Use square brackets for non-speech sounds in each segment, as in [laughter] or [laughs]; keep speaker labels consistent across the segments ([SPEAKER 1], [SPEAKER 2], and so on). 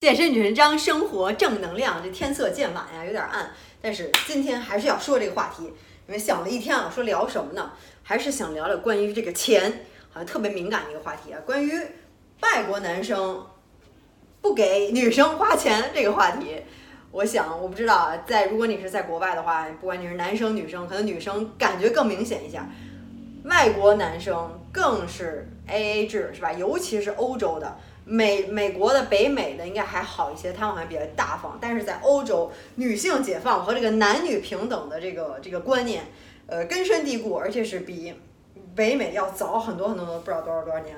[SPEAKER 1] 健身女神张，生活正能量。这天色渐晚呀，有点暗，但是今天还是要说这个话题，因为想了一天啊，说聊什么呢？还是想聊聊关于这个钱，好像特别敏感的一个话题啊。关于外国男生不给女生花钱这个话题，我想我不知道啊，在如果你是在国外的话，不管你是男生女生，可能女生感觉更明显一下，外国男生更是 A A 制是吧？尤其是欧洲的。美美国的北美的应该还好一些，他们好像比较大方。但是在欧洲，女性解放和这个男女平等的这个这个观念，呃，根深蒂固，而且是比北美要早很多很多，不知道多少多少年。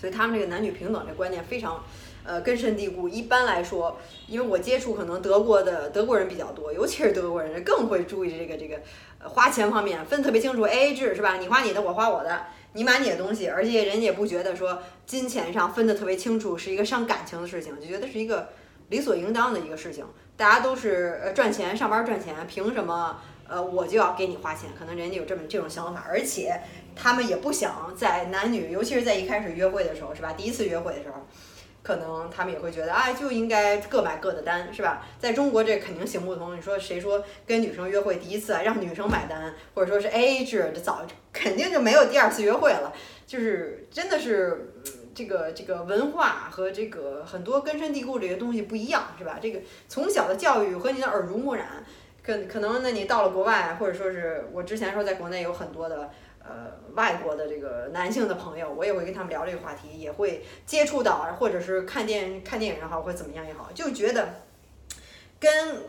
[SPEAKER 1] 所以他们这个男女平等这观念非常，呃，根深蒂固。一般来说，因为我接触可能德国的德国人比较多，尤其是德国人更会注意这个这个呃花钱方面分特别清楚，A A 制是吧？你花你的，我花我的。你买你的东西，而且人家也不觉得说金钱上分的特别清楚是一个伤感情的事情，就觉得是一个理所应当的一个事情。大家都是呃赚钱上班赚钱，凭什么呃我就要给你花钱？可能人家有这么这种想法，而且他们也不想在男女，尤其是在一开始约会的时候，是吧？第一次约会的时候。可能他们也会觉得，哎，就应该各买各的单，是吧？在中国这肯定行不通。你说谁说跟女生约会第一次让女生买单，或者说是 A A 制，这早 [laughs] 肯定就没有第二次约会了。就是真的是这个这个文化和这个很多根深蒂固这些东西不一样，是吧？这个从小的教育和你的耳濡目染，可可能那你到了国外，或者说是我之前说在国内有很多的。呃，外国的这个男性的朋友，我也会跟他们聊这个话题，也会接触到，或者是看电看电影也好，或怎么样也好，就觉得跟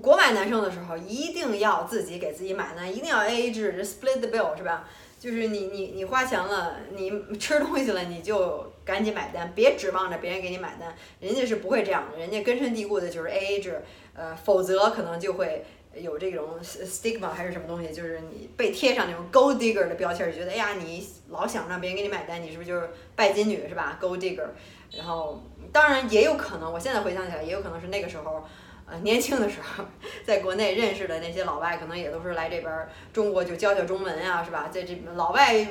[SPEAKER 1] 国外男生的时候，一定要自己给自己买单，一定要 A A 制，split the bill 是吧？就是你你你花钱了，你吃东西了，你就赶紧买单，别指望着别人给你买单，人家是不会这样的，人家根深蒂固的就是 A A 制，呃，否则可能就会。有这种 stigma 还是什么东西，就是你被贴上那种 gold digger 的标签，就觉得哎呀，你老想让别人给你买单，你是不是就是拜金女是吧？gold digger。然后当然也有可能，我现在回想起来，也有可能是那个时候，呃，年轻的时候，[laughs] 在国内认识的那些老外，可能也都是来这边中国就教教中文呀，是吧？在这老外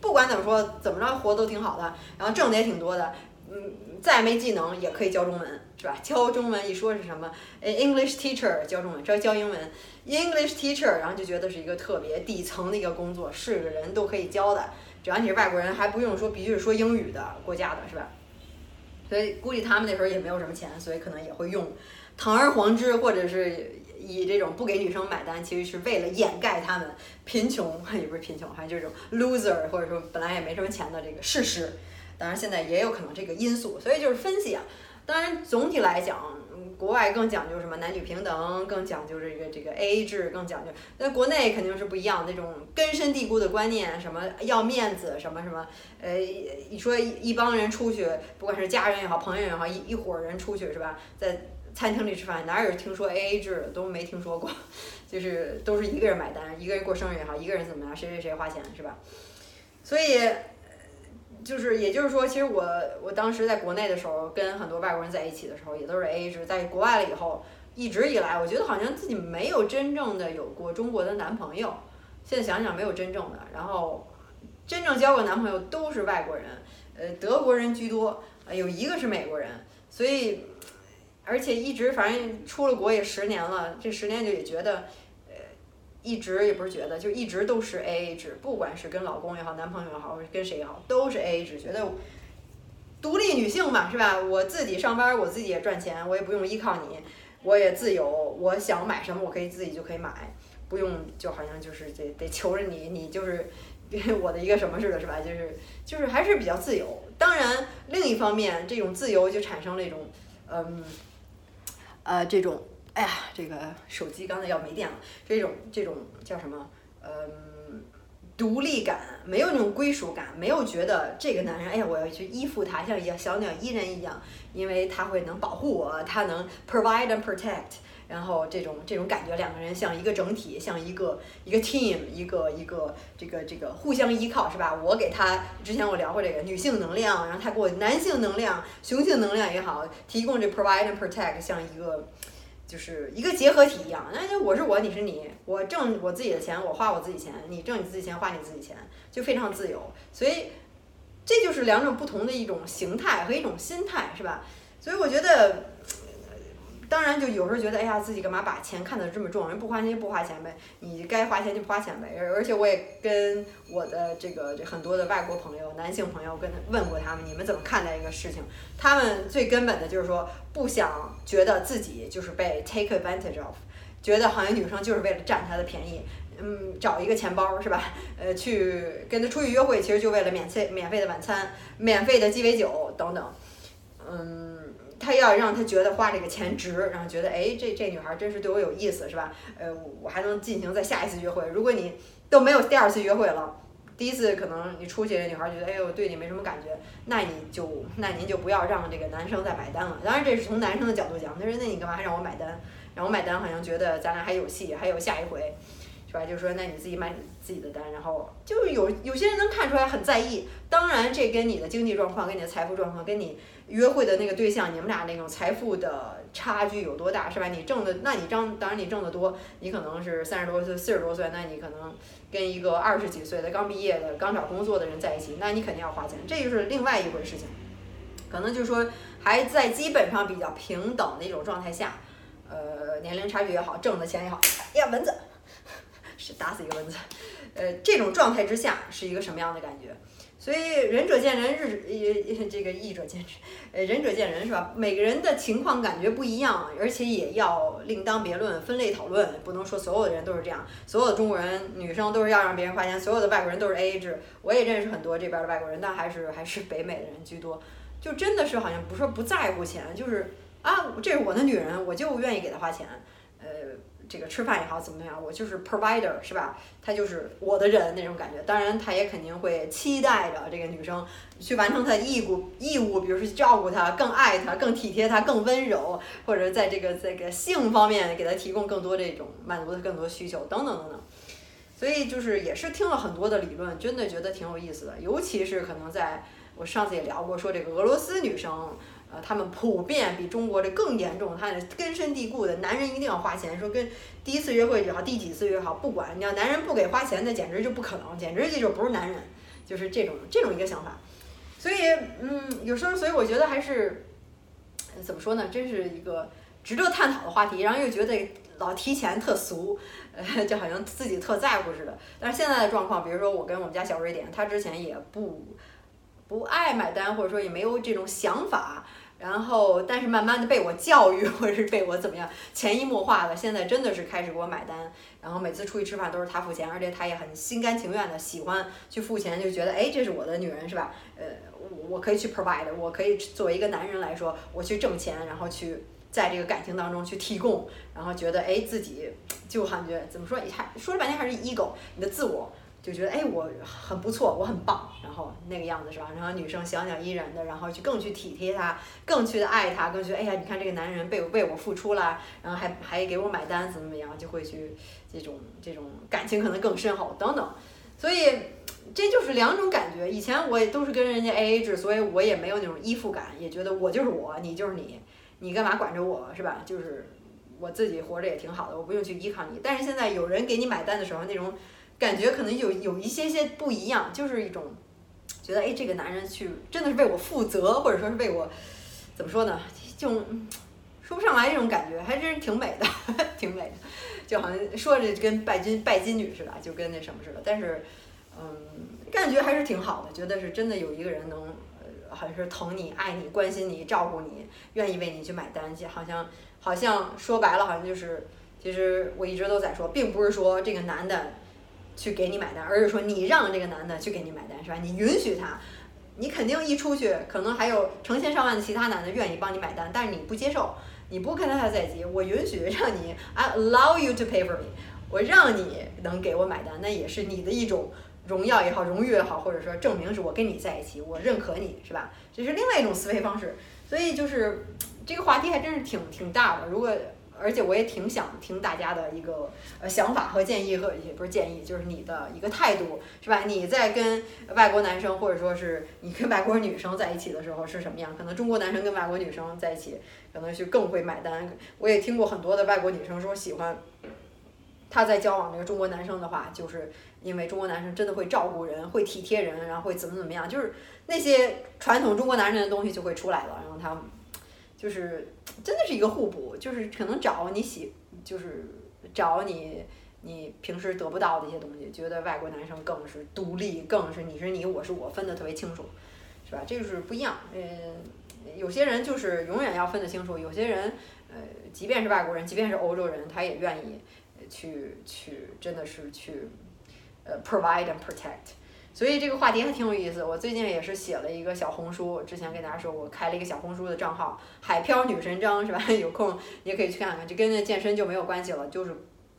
[SPEAKER 1] 不管怎么说，怎么着活都挺好的，然后挣的也挺多的，嗯，再没技能也可以教中文。是吧？[laughs] 教中文一说是什么？，English teacher 教中文，教教英文，English teacher，然后就觉得是一个特别底层的一个工作，是个人都可以教的，只要你是外国人，还不用说必须是说英语的国家的，是吧？所以估计他们那时候也没有什么钱，所以可能也会用堂而皇之，或者是以这种不给女生买单，其实是为了掩盖他们贫穷，[laughs] 也不是贫穷，还是这种 loser，或者说本来也没什么钱的这个事实。当然现在也有可能这个因素，所以就是分析啊。当然，总体来讲，国外更讲究什么男女平等，更讲究这个这个 A A 制，更讲究。那国内肯定是不一样，那种根深蒂固的观念，什么要面子，什么什么，呃，你说一帮人出去，不管是家人也好，朋友也好，一一伙人出去是吧，在餐厅里吃饭，哪有听说 A A 制都没听说过，[laughs] 就是都是一个人买单，一个人过生日也好，一个人怎么样，谁谁谁花钱是吧？所以。就是，也就是说，其实我我当时在国内的时候，跟很多外国人在一起的时候，也都是 A A 制。在国外了以后，一直以来，我觉得好像自己没有真正的有过中国的男朋友。现在想想，没有真正的。然后，真正交过男朋友都是外国人，呃，德国人居多，有一个是美国人。所以，而且一直反正出了国也十年了，这十年就也觉得。一直也不是觉得，就一直都是 A A 制，不管是跟老公也好，男朋友也好，跟谁也好，都是 A A 制。觉得独立女性嘛，是吧？我自己上班，我自己也赚钱，我也不用依靠你，我也自由，我想买什么，我可以自己就可以买，不用就好像就是得得求着你，你就是 [laughs] 我的一个什么似的，是吧？就是就是还是比较自由。当然，另一方面，这种自由就产生了一种，嗯，呃，这种。哎呀，这个手机刚才要没电了，这种这种叫什么？嗯，独立感，没有那种归属感，没有觉得这个男人，哎呀，我要去依附他，像一小鸟依人一样，因为他会能保护我，他能 provide and protect，然后这种这种感觉，两个人像一个整体，像一个一个 team，一个一个这个这个互相依靠，是吧？我给他，之前我聊过这个女性能量，然后他给我男性能量、雄性能量也好，提供这 provide and protect，像一个。就是一个结合体一样，那就我是我，你是你，我挣我自己的钱，我花我自己钱，你挣你自己钱，花你自己钱，就非常自由。所以这就是两种不同的一种形态和一种心态，是吧？所以我觉得。当然，就有时候觉得，哎呀，自己干嘛把钱看得这么重？人不花钱就不花钱呗，你该花钱就花钱呗。而而且我也跟我的这个这很多的外国朋友、男性朋友跟他问过他们，你们怎么看待一个事情？他们最根本的就是说，不想觉得自己就是被 take advantage of，觉得好像女生就是为了占他的便宜，嗯，找一个钱包是吧？呃，去跟他出去约会，其实就为了免费免费的晚餐、免费的鸡尾酒等等，嗯。他要让他觉得花这个钱值，然后觉得哎，这这女孩真是对我有意思，是吧？呃，我还能进行再下一次约会。如果你都没有第二次约会了，第一次可能你出去，女孩觉得哎，我对你没什么感觉，那你就那您就不要让这个男生再买单了。当然这是从男生的角度讲，他说那你干嘛还让我买单？让我买单好像觉得咱俩还有戏，还有下一回。是吧？就是说，那你自己买你自己的单，然后就有有些人能看出来很在意。当然，这跟你的经济状况、跟你的财富状况、跟你约会的那个对象，你们俩那种财富的差距有多大，是吧？你挣的，那你挣，当然你挣得多，你可能是三十多岁、四十多岁，那你可能跟一个二十几岁的刚毕业的、刚找工作的人在一起，那你肯定要花钱，这就是另外一回事情。可能就是说，还在基本上比较平等的一种状态下，呃，年龄差距也好，挣的钱也好，哎呀，蚊子。打死一个蚊子，呃，这种状态之下是一个什么样的感觉？所以仁者见仁，日也这个义者见智，呃，仁者见仁是吧？每个人的情况感觉不一样，而且也要另当别论，分类讨论，不能说所有的人都是这样，所有的中国人女生都是要让别人花钱，所有的外国人都是 A A 制。我也认识很多这边的外国人，但还是还是北美的人居多，就真的是好像不是说不在乎钱，就是啊，这是我的女人，我就愿意给她花钱，这个吃饭也好，怎么样，我就是 provider 是吧？他就是我的人那种感觉。当然，他也肯定会期待着这个女生去完成他的义务义务，比如说去照顾他、更爱他、更体贴他、更温柔，或者在这个这个性方面给他提供更多这种满足他更多需求等等等等。所以就是也是听了很多的理论，真的觉得挺有意思的。尤其是可能在我上次也聊过，说这个俄罗斯女生。呃，他们普遍比中国的更严重，他根深蒂固的男人一定要花钱，说跟第一次约会也好，第几次约好，不管你要男人不给花钱，那简直就不可能，简直这就不是男人，就是这种这种一个想法。所以，嗯，有时候，所以我觉得还是怎么说呢，真是一个值得探讨的话题。然后又觉得老提钱特俗，呃，就好像自己特在乎似的。但是现在的状况，比如说我跟我们家小瑞典，他之前也不。不爱买单，或者说也没有这种想法，然后但是慢慢的被我教育，或者是被我怎么样潜移默化的，现在真的是开始给我买单，然后每次出去吃饭都是他付钱，而且他也很心甘情愿的喜欢去付钱，就觉得哎这是我的女人是吧？呃，我我可以去 provide，我可以作为一个男人来说，我去挣钱，然后去在这个感情当中去提供，然后觉得哎自己就感觉怎么说，还说了半天还是 ego，你的自我。就觉得哎，我很不错，我很棒，然后那个样子是吧？然后女生小鸟依人的，然后去更去体贴他，更去的爱他，更去哎呀，你看这个男人被为我付出了，然后还还给我买单，怎么怎么样，就会去这种这种感情可能更深厚等等。所以这就是两种感觉。以前我也都是跟人家 A A 制，所以我也没有那种依附感，也觉得我就是我，你就是你，你干嘛管着我是吧？就是我自己活着也挺好的，我不用去依靠你。但是现在有人给你买单的时候，那种。感觉可能有有一些些不一样，就是一种觉得哎，这个男人去真的是为我负责，或者说是为我怎么说呢？就说不上来这种感觉，还真是挺美的，[laughs] 挺美的，就好像说着跟拜金拜金女似的，就跟那什么似的。但是，嗯，感觉还是挺好的，觉得是真的有一个人能，呃，好像是疼你、爱你、关心你、照顾你，愿意为你去买单，好像好像说白了，好像就是，其实我一直都在说，并不是说这个男的。去给你买单，而是说你让这个男的去给你买单，是吧？你允许他，你肯定一出去，可能还有成千上万的其他男的愿意帮你买单，但是你不接受，你不跟他在一起，我允许让你，I allow you to pay for me，我让你能给我买单，那也是你的一种荣耀也好，荣誉也好，或者说证明是我跟你在一起，我认可你是吧？这是另外一种思维方式，所以就是这个话题还真是挺挺大的，如果。而且我也挺想听大家的一个呃想法和建议，和也不是建议，就是你的一个态度，是吧？你在跟外国男生或者说是你跟外国女生在一起的时候是什么样？可能中国男生跟外国女生在一起，可能是更会买单。我也听过很多的外国女生说喜欢他在交往这个中国男生的话，就是因为中国男生真的会照顾人，会体贴人，然后会怎么怎么样，就是那些传统中国男人的东西就会出来了，然后他。就是真的是一个互补，就是可能找你喜，就是找你你平时得不到的一些东西，觉得外国男生更是独立，更是你是你，我是我，分得特别清楚，是吧？这就是不一样。嗯，有些人就是永远要分得清楚，有些人呃，即便是外国人，即便是欧洲人，他也愿意去去，真的是去呃 provide and protect。所以这个话题还挺有意思。我最近也是写了一个小红书，之前跟大家说我开了一个小红书的账号“海漂女神张”，是吧？[laughs] 有空也可以去看看，就跟那健身就没有关系了，就是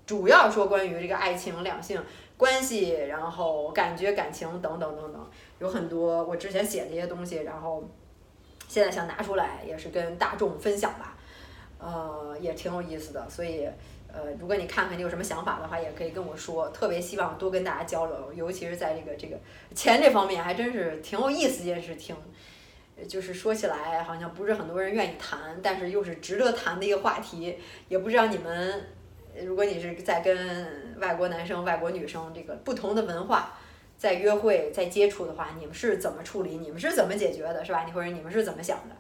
[SPEAKER 1] 主要说关于这个爱情、两性关系，然后感觉、感情等等等等，有很多我之前写的一些东西，然后现在想拿出来，也是跟大众分享吧，呃，也挺有意思的，所以。呃，如果你看看你有什么想法的话，也可以跟我说。特别希望多跟大家交流，尤其是在这个这个钱这方面，还真是挺有意思一件事，挺就是说起来好像不是很多人愿意谈，但是又是值得谈的一个话题。也不知道你们，如果你是在跟外国男生、外国女生这个不同的文化在约会、在接触的话，你们是怎么处理？你们是怎么解决的，是吧？你或者你们是怎么想的？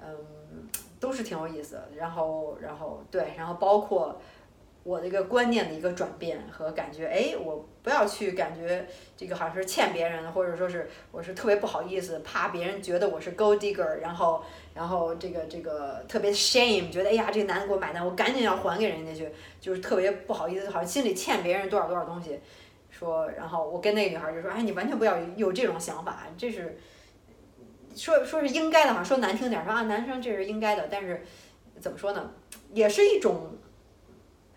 [SPEAKER 1] 嗯，都是挺有意思的。然后，然后对，然后包括。我的一个观念的一个转变和感觉，哎，我不要去感觉这个好像是欠别人的，或者说是我是特别不好意思，怕别人觉得我是 gold digger，然后然后这个这个特别 shame，觉得哎呀这个男的给我买单，我赶紧要还给人家去，就是特别不好意思，好像心里欠别人多少多少东西。说，然后我跟那个女孩就说，哎，你完全不要有这种想法，这是说说是应该的，哈，说难听点说啊，男生这是应该的，但是怎么说呢，也是一种。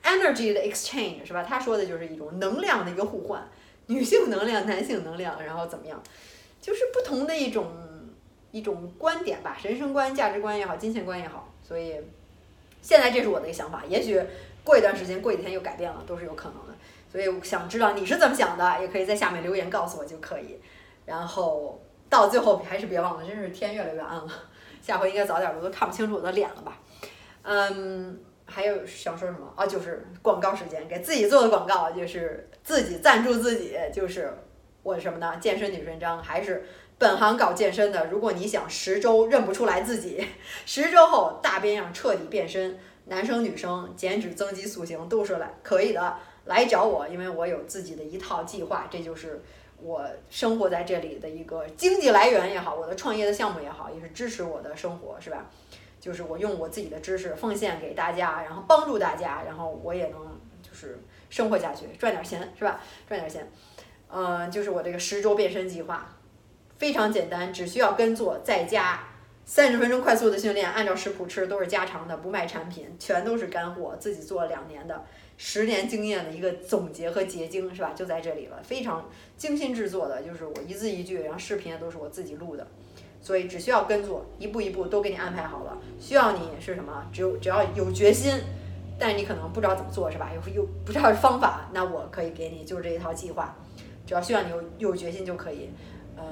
[SPEAKER 1] Energy 的 exchange 是吧？他说的就是一种能量的一个互换，女性能量、男性能量，然后怎么样？就是不同的一种一种观点吧，人生观、价值观也好，金钱观也好。所以现在这是我的一个想法，也许过一段时间、过几天又改变了，都是有可能的。所以想知道你是怎么想的，也可以在下面留言告诉我就可以。然后到最后还是别忘了，真是天越来越暗了，下回应该早点我，都看不清楚我的脸了吧？嗯。还有想说什么啊？就是广告时间，给自己做的广告，就是自己赞助自己，就是我什么呢？健身女神章，还是本行搞健身的。如果你想十周认不出来自己，十周后大变样彻底变身，男生女生减脂增肌塑形都是来可以的，来找我，因为我有自己的一套计划，这就是我生活在这里的一个经济来源也好，我的创业的项目也好，也是支持我的生活，是吧？就是我用我自己的知识奉献给大家，然后帮助大家，然后我也能就是生活下去，赚点钱是吧？赚点钱，嗯，就是我这个十周变身计划，非常简单，只需要跟做，在家三十分钟快速的训练，按照食谱吃，都是家常的，不卖产品，全都是干货，自己做了两年的，十年经验的一个总结和结晶是吧？就在这里了，非常精心制作的，就是我一字一句，然后视频也都是我自己录的。所以只需要跟做，一步一步都给你安排好了。需要你是什么？只有只要有决心，但是你可能不知道怎么做，是吧？有有不知道方法，那我可以给你，就是这一套计划。只要需要你有有决心就可以，嗯，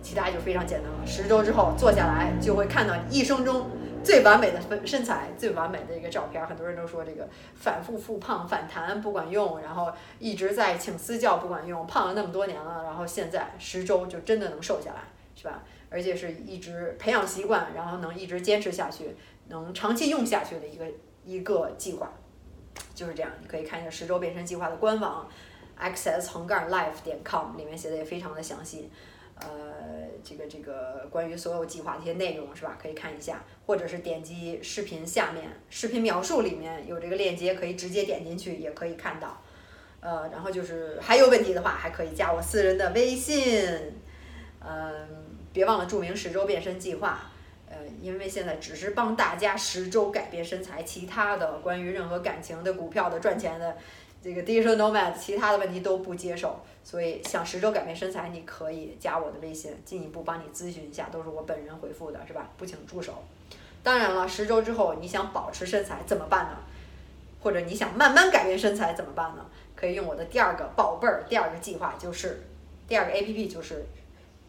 [SPEAKER 1] 其他就非常简单了。十周之后做下来，就会看到一生中最完美的身身材，最完美的一个照片。很多人都说这个反复复胖反弹不管用，然后一直在请私教不管用，胖了那么多年了，然后现在十周就真的能瘦下来，是吧？而且是一直培养习惯，然后能一直坚持下去，能长期用下去的一个一个计划，就是这样。你可以看一下十周变身计划的官网，access 横杠 life 点 com 里面写的也非常的详细。呃，这个这个关于所有计划的一些内容是吧？可以看一下，或者是点击视频下面视频描述里面有这个链接，可以直接点进去也可以看到。呃，然后就是还有问题的话，还可以加我私人的微信，嗯。别忘了注明十周变身计划，呃，因为现在只是帮大家十周改变身材，其他的关于任何感情的、股票的、赚钱的，这个 digital nomad，其他的问题都不接受。所以想十周改变身材，你可以加我的微信，进一步帮你咨询一下，都是我本人回复的，是吧？不请助手。当然了，十周之后你想保持身材怎么办呢？或者你想慢慢改变身材怎么办呢？可以用我的第二个宝贝儿，第二个计划就是第二个 A P P 就是。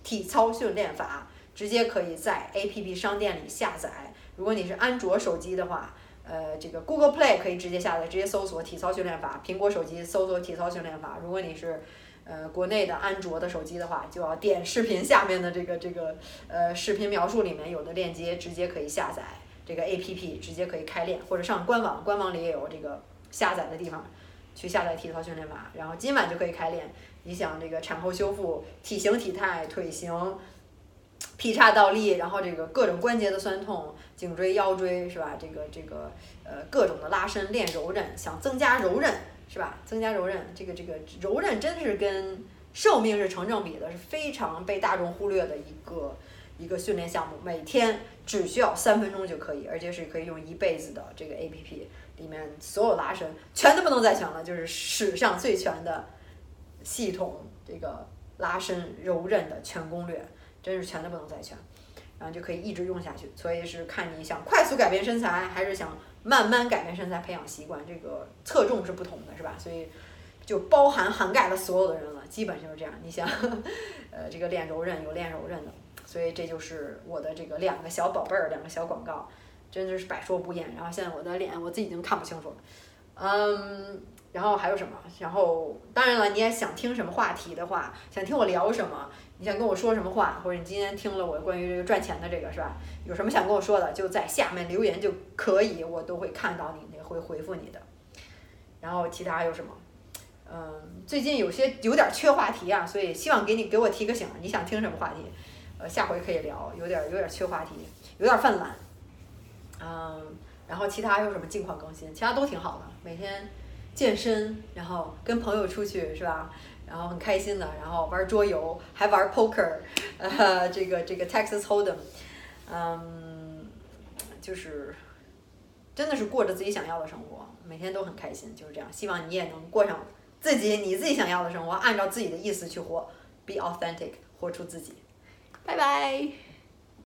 [SPEAKER 1] 体操训练法直接可以在 A P P 商店里下载。如果你是安卓手机的话，呃，这个 Google Play 可以直接下载，直接搜索体操训练法。苹果手机搜索体操训练法。如果你是呃国内的安卓的手机的话，就要点视频下面的这个这个呃视频描述里面有的链接，直接可以下载这个 APP，直接可以开练，或者上官网，官网里也有这个下载的地方，去下载体操训练法，然后今晚就可以开练。你想这个产后修复、体型体态、腿型。劈叉倒立，然后这个各种关节的酸痛，颈椎腰椎是吧？这个这个呃各种的拉伸练柔韧，想增加柔韧是吧？增加柔韧，这个这个柔韧真的是跟寿命是成正比的，是非常被大众忽略的一个一个训练项目。每天只需要三分钟就可以，而且是可以用一辈子的这个 A P P 里面所有拉伸全都不能再全了，就是史上最全的系统这个拉伸柔韧的全攻略。真是全的不能再全，然后就可以一直用下去。所以是看你想快速改变身材，还是想慢慢改变身材、培养习惯，这个侧重是不同的，是吧？所以就包含涵盖了所有的人了，基本就是这样。你想，[laughs] 呃，这个练柔韧有练柔韧的，所以这就是我的这个两个小宝贝儿，两个小广告，真的是百说不厌。然后现在我的脸我自己已经看不清楚了，嗯，然后还有什么？然后当然了，你也想听什么话题的话，想听我聊什么？你想跟我说什么话，或者你今天听了我关于这个赚钱的这个是吧？有什么想跟我说的，就在下面留言就可以，我都会看到你，也会回复你的。然后其他有什么？嗯，最近有些有点缺话题啊，所以希望给你给我提个醒，你想听什么话题？呃，下回可以聊，有点有点缺话题，有点犯懒。嗯，然后其他有什么近况更新？其他都挺好的，每天健身，然后跟朋友出去是吧？然后很开心的，然后玩桌游，还玩 poker，呃，这个这个 Texas Hold'em，嗯，就是真的是过着自己想要的生活，每天都很开心，就是这样。希望你也能过上自己你自己想要的生活，按照自己的意思去活，be authentic，活出自己。拜拜。